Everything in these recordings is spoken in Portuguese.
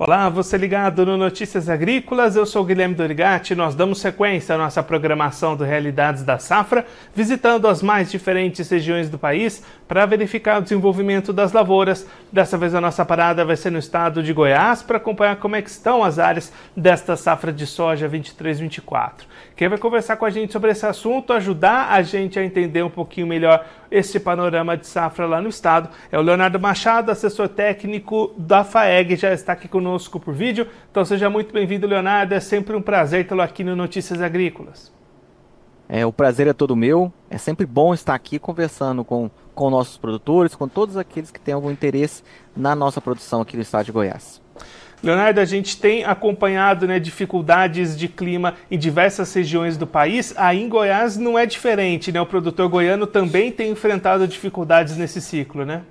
Olá, você ligado no Notícias Agrícolas, eu sou Guilherme Dorigati. Nós damos sequência à nossa programação do Realidades da Safra, visitando as mais diferentes regiões do país para verificar o desenvolvimento das lavouras. Dessa vez a nossa parada vai ser no estado de Goiás para acompanhar como é estão as áreas desta safra de soja 23-24. Quem vai conversar com a gente sobre esse assunto, ajudar a gente a entender um pouquinho melhor esse panorama de safra lá no estado, é o Leonardo Machado, assessor técnico da FAEG, já está aqui conosco por vídeo. Então seja muito bem-vindo, Leonardo. É sempre um prazer tê-lo aqui no Notícias Agrícolas. É, o prazer é todo meu. É sempre bom estar aqui conversando com, com nossos produtores, com todos aqueles que têm algum interesse na nossa produção aqui no estado de Goiás. Leonardo, a gente tem acompanhado né, dificuldades de clima em diversas regiões do país. Aí em Goiás não é diferente, né? O produtor goiano também tem enfrentado dificuldades nesse ciclo, né?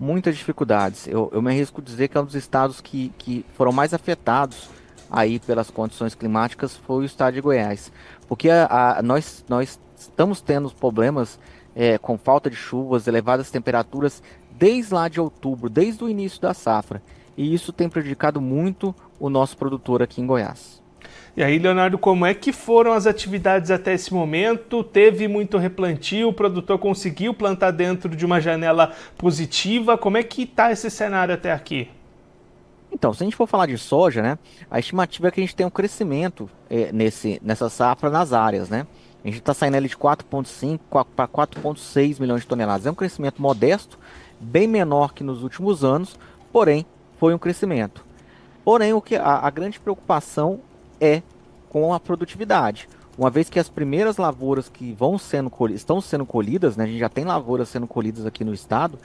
Muitas dificuldades. Eu, eu me arrisco dizer que é um dos estados que, que foram mais afetados aí pelas condições climáticas foi o estado de Goiás. Porque a, a nós, nós estamos tendo problemas é, com falta de chuvas, elevadas temperaturas desde lá de outubro, desde o início da safra e isso tem prejudicado muito o nosso produtor aqui em Goiás. E aí, Leonardo, como é que foram as atividades até esse momento? Teve muito replantio? O produtor conseguiu plantar dentro de uma janela positiva? Como é que está esse cenário até aqui? Então, se a gente for falar de soja, né, a estimativa é que a gente tem um crescimento é, nesse, nessa safra nas áreas, né? A gente está saindo ali de 4,5 para 4,6 milhões de toneladas. É um crescimento modesto, bem menor que nos últimos anos, porém foi um crescimento. Porém, o que a, a grande preocupação é com a produtividade. Uma vez que as primeiras lavouras que vão sendo estão sendo colhidas, né, a gente já tem lavouras sendo colhidas aqui no estado,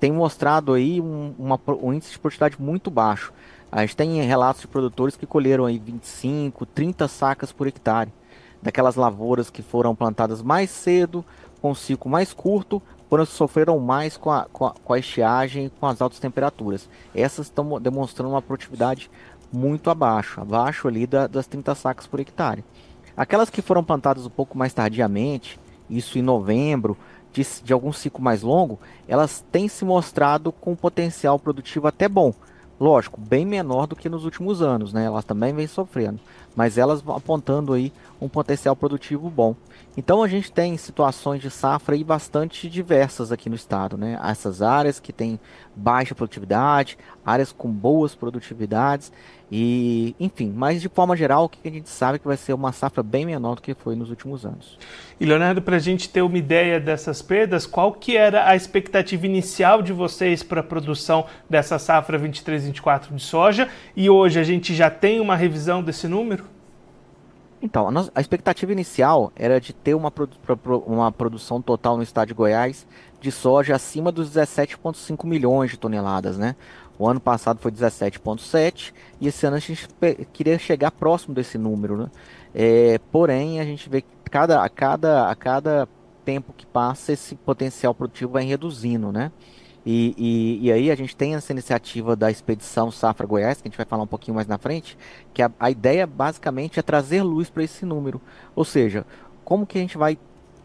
tem mostrado aí um, uma, um índice de produtividade muito baixo. A gente tem relatos de produtores que colheram aí 25, 30 sacas por hectare. Daquelas lavouras que foram plantadas mais cedo, com ciclo mais curto, foram sofreram mais com a, com a, com a estiagem com as altas temperaturas. Essas estão demonstrando uma produtividade muito abaixo, abaixo ali da, das 30 sacas por hectare. Aquelas que foram plantadas um pouco mais tardiamente, isso em novembro, de, de algum ciclo mais longo, elas têm se mostrado com potencial produtivo até bom. Lógico, bem menor do que nos últimos anos, né? Elas também vêm sofrendo, mas elas apontando aí um potencial produtivo bom. Então a gente tem situações de safra aí bastante diversas aqui no estado, né? Essas áreas que têm baixa produtividade, áreas com boas produtividades e, enfim, mas de forma geral, o que a gente sabe é que vai ser uma safra bem menor do que foi nos últimos anos. E Leonardo, para a gente ter uma ideia dessas perdas, qual que era a expectativa inicial de vocês para a produção dessa safra 23-24 de soja? E hoje a gente já tem uma revisão desse número? Então, a, nossa, a, expectativa inicial era de ter uma, uma produção total no estado de Goiás de soja acima dos 17,5 milhões de toneladas, né? O ano passado foi 17,7 e esse ano a gente queria chegar próximo desse número, né? É, porém, a gente vê que cada, a, cada, a cada tempo que passa esse potencial produtivo vai reduzindo, né? E, e, e, aí a gente tem essa iniciativa da expedição Safra Goiás, que a gente vai falar um pouquinho mais na frente, que a, a ideia basicamente é trazer luz para esse número. Ou seja, como que a gente vai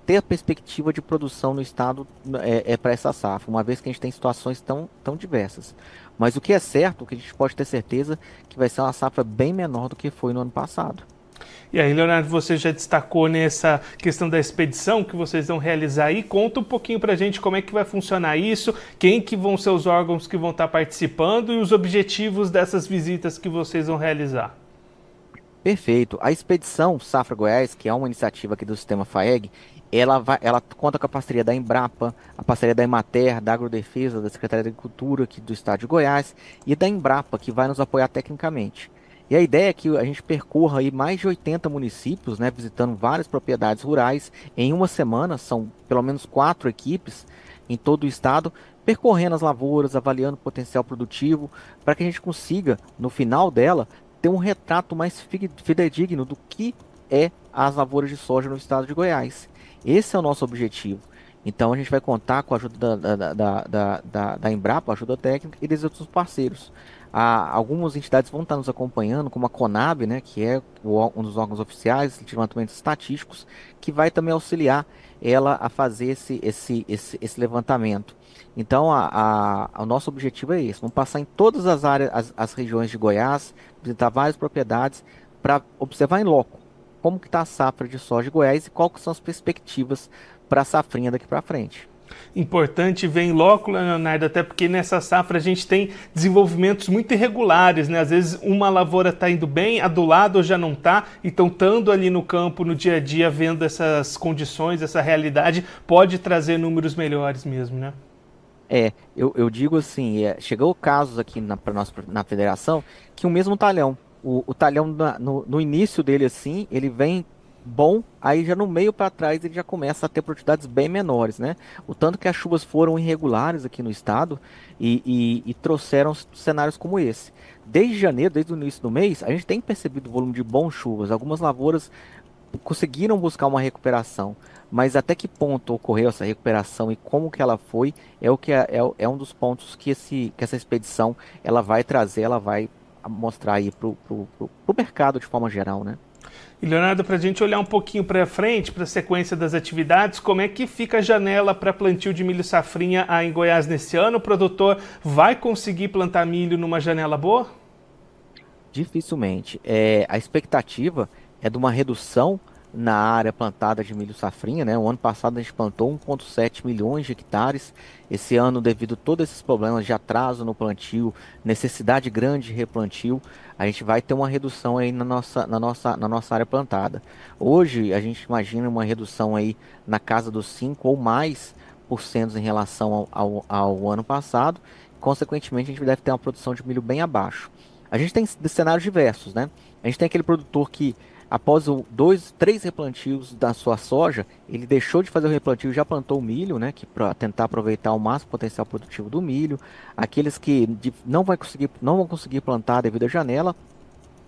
ter a perspectiva de produção no estado é, é para essa safra, uma vez que a gente tem situações tão, tão diversas. Mas o que é certo, o que a gente pode ter certeza, que vai ser uma safra bem menor do que foi no ano passado. E aí, Leonardo, você já destacou nessa questão da expedição que vocês vão realizar aí. Conta um pouquinho para a gente como é que vai funcionar isso, quem que vão ser os órgãos que vão estar participando e os objetivos dessas visitas que vocês vão realizar. Perfeito. A expedição Safra Goiás, que é uma iniciativa aqui do Sistema FAEG, ela, vai, ela conta com a parceria da Embrapa, a parceria da Emater, da Agrodefesa, da Secretaria de Agricultura aqui do Estado de Goiás e da Embrapa, que vai nos apoiar tecnicamente. E a ideia é que a gente percorra aí mais de 80 municípios, né, visitando várias propriedades rurais em uma semana, são pelo menos quatro equipes em todo o estado, percorrendo as lavouras, avaliando o potencial produtivo, para que a gente consiga, no final dela, ter um retrato mais fidedigno do que é as lavouras de soja no estado de Goiás. Esse é o nosso objetivo. Então a gente vai contar com a ajuda da, da, da, da, da Embrapa, ajuda técnica e dos outros parceiros. Ah, algumas entidades vão estar nos acompanhando, como a Conab, né, que é um dos órgãos oficiais de levantamentos estatísticos, que vai também auxiliar ela a fazer esse, esse, esse, esse levantamento. Então, a, a, o nosso objetivo é esse: vamos passar em todas as áreas, as, as regiões de Goiás, visitar várias propriedades para observar em loco como que está a safra de soja de Goiás e quais são as perspectivas para a safrinha daqui para frente importante ver em loco, Leonardo, até porque nessa safra a gente tem desenvolvimentos muito irregulares, né? Às vezes uma lavoura está indo bem, a do lado já não está, então estando ali no campo, no dia a dia, vendo essas condições, essa realidade, pode trazer números melhores mesmo, né? É, eu, eu digo assim, é, chegou casos aqui na, nós, na federação que o mesmo talhão, o, o talhão na, no, no início dele assim, ele vem bom, aí já no meio para trás ele já começa a ter produtividades bem menores, né? O tanto que as chuvas foram irregulares aqui no estado e, e, e trouxeram cenários como esse. Desde janeiro, desde o início do mês, a gente tem percebido o volume de bons chuvas. Algumas lavouras conseguiram buscar uma recuperação, mas até que ponto ocorreu essa recuperação e como que ela foi é o que é, é, é um dos pontos que, esse, que essa expedição ela vai trazer, ela vai mostrar aí para o mercado de forma geral, né? E Leonardo, para a gente olhar um pouquinho para frente, para a sequência das atividades, como é que fica a janela para plantio de milho safrinha em Goiás nesse ano? O produtor vai conseguir plantar milho numa janela boa? Dificilmente. É, a expectativa é de uma redução na área plantada de milho safrinha, né? O ano passado a gente plantou 1,7 milhões de hectares. Esse ano, devido a todos esses problemas de atraso no plantio, necessidade grande de replantio, a gente vai ter uma redução aí na nossa, na nossa, na nossa área plantada. Hoje a gente imagina uma redução aí na casa dos 5 ou mais por cento em relação ao, ao, ao ano passado. Consequentemente, a gente deve ter uma produção de milho bem abaixo. A gente tem cenários diversos, né? A gente tem aquele produtor que após o dois, três replantios da sua soja, ele deixou de fazer o replantio e já plantou o milho, né, que para tentar aproveitar o máximo potencial produtivo do milho. Aqueles que não, vai conseguir, não vão conseguir plantar devido à janela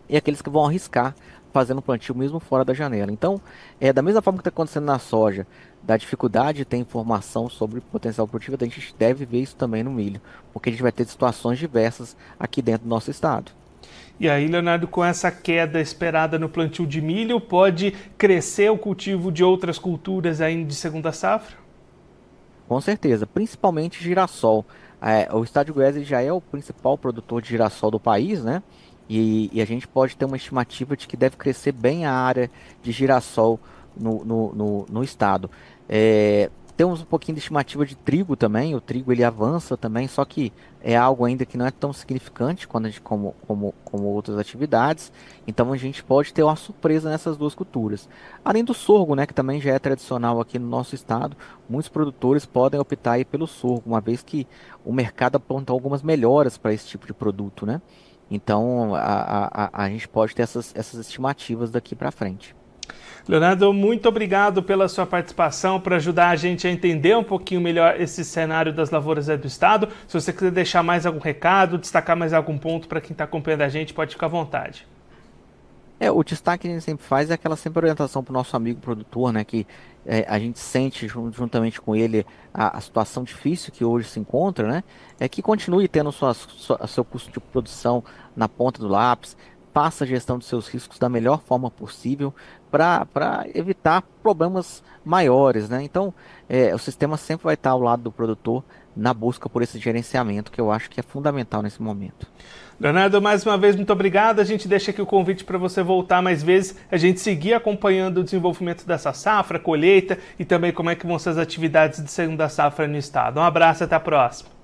e aqueles que vão arriscar fazendo plantio mesmo fora da janela. Então, é da mesma forma que está acontecendo na soja, da dificuldade de ter informação sobre potencial produtivo, a gente deve ver isso também no milho, porque a gente vai ter situações diversas aqui dentro do nosso estado. E aí, Leonardo, com essa queda esperada no plantio de milho, pode crescer o cultivo de outras culturas ainda de segunda safra? Com certeza, principalmente girassol. É, o estado de Goiás já é o principal produtor de girassol do país, né? E, e, a gente pode ter uma estimativa de que deve crescer bem a área de girassol no, no, no, no estado. É, temos um pouquinho de estimativa de trigo também, o trigo ele avança também, só que é algo ainda que não é tão significante quando gente, como, como, como outras atividades, então a gente pode ter uma surpresa nessas duas culturas. Além do sorgo, né, que também já é tradicional aqui no nosso estado, muitos produtores podem optar pelo sorgo, uma vez que o mercado aponta algumas melhoras para esse tipo de produto, né? Então a, a, a gente pode ter essas, essas estimativas daqui para frente. Leonardo, muito obrigado pela sua participação, para ajudar a gente a entender um pouquinho melhor esse cenário das lavouras do Estado. Se você quiser deixar mais algum recado, destacar mais algum ponto para quem está acompanhando a gente, pode ficar à vontade. É, o destaque que a gente sempre faz é aquela sempre orientação para o nosso amigo produtor, né? Que é, a gente sente juntamente com ele a, a, situação difícil que hoje se encontra, né? É que continue tendo sua, sua, seu custo de produção na ponta do lápis, faça a gestão dos seus riscos da melhor forma possível para evitar problemas maiores, né? Então, é, o sistema sempre vai estar ao lado do produtor na busca por esse gerenciamento que eu acho que é fundamental nesse momento. Leonardo, mais uma vez, muito obrigado. A gente deixa aqui o convite para você voltar mais vezes, a gente seguir acompanhando o desenvolvimento dessa safra, colheita e também como é que vão ser as atividades de segunda safra no estado. Um abraço, até a próxima.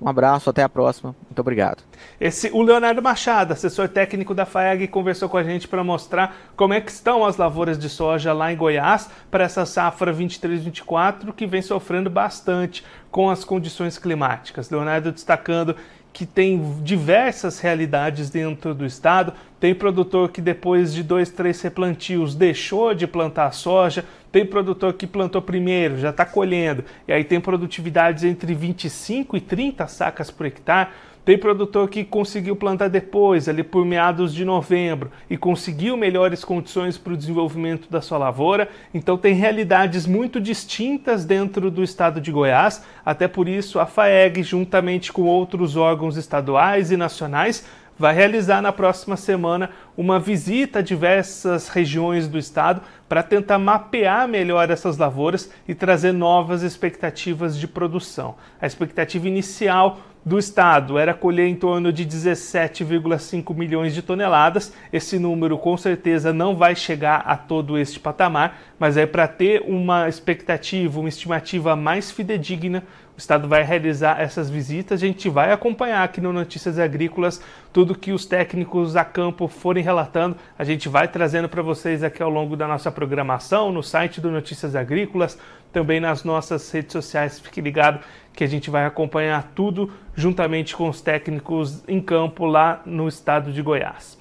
Um abraço, até a próxima. Muito obrigado. Esse, o Leonardo Machado, assessor técnico da FAEG, conversou com a gente para mostrar como é que estão as lavouras de soja lá em Goiás para essa safra 23-24 que vem sofrendo bastante com as condições climáticas. Leonardo destacando que tem diversas realidades dentro do estado. Tem produtor que depois de dois, três replantios deixou de plantar soja, tem produtor que plantou primeiro, já está colhendo, e aí tem produtividades entre 25 e 30 sacas por hectare. Tem produtor que conseguiu plantar depois, ali por meados de novembro, e conseguiu melhores condições para o desenvolvimento da sua lavoura. Então, tem realidades muito distintas dentro do estado de Goiás. Até por isso, a FAEG, juntamente com outros órgãos estaduais e nacionais, vai realizar na próxima semana uma visita a diversas regiões do estado para tentar mapear melhor essas lavouras e trazer novas expectativas de produção. A expectativa inicial do estado era colher em torno de 17,5 milhões de toneladas. Esse número com certeza não vai chegar a todo este patamar, mas é para ter uma expectativa, uma estimativa mais fidedigna, o estado vai realizar essas visitas. A gente vai acompanhar aqui no Notícias Agrícolas tudo que os técnicos a campo forem relatando. A gente vai trazendo para vocês aqui ao longo da nossa programação, no site do Notícias Agrícolas, também nas nossas redes sociais. Fique ligado que a gente vai acompanhar tudo juntamente com os técnicos em campo lá no estado de Goiás.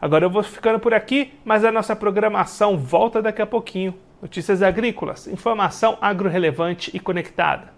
Agora eu vou ficando por aqui, mas a nossa programação volta daqui a pouquinho. Notícias agrícolas, informação agro-relevante e conectada.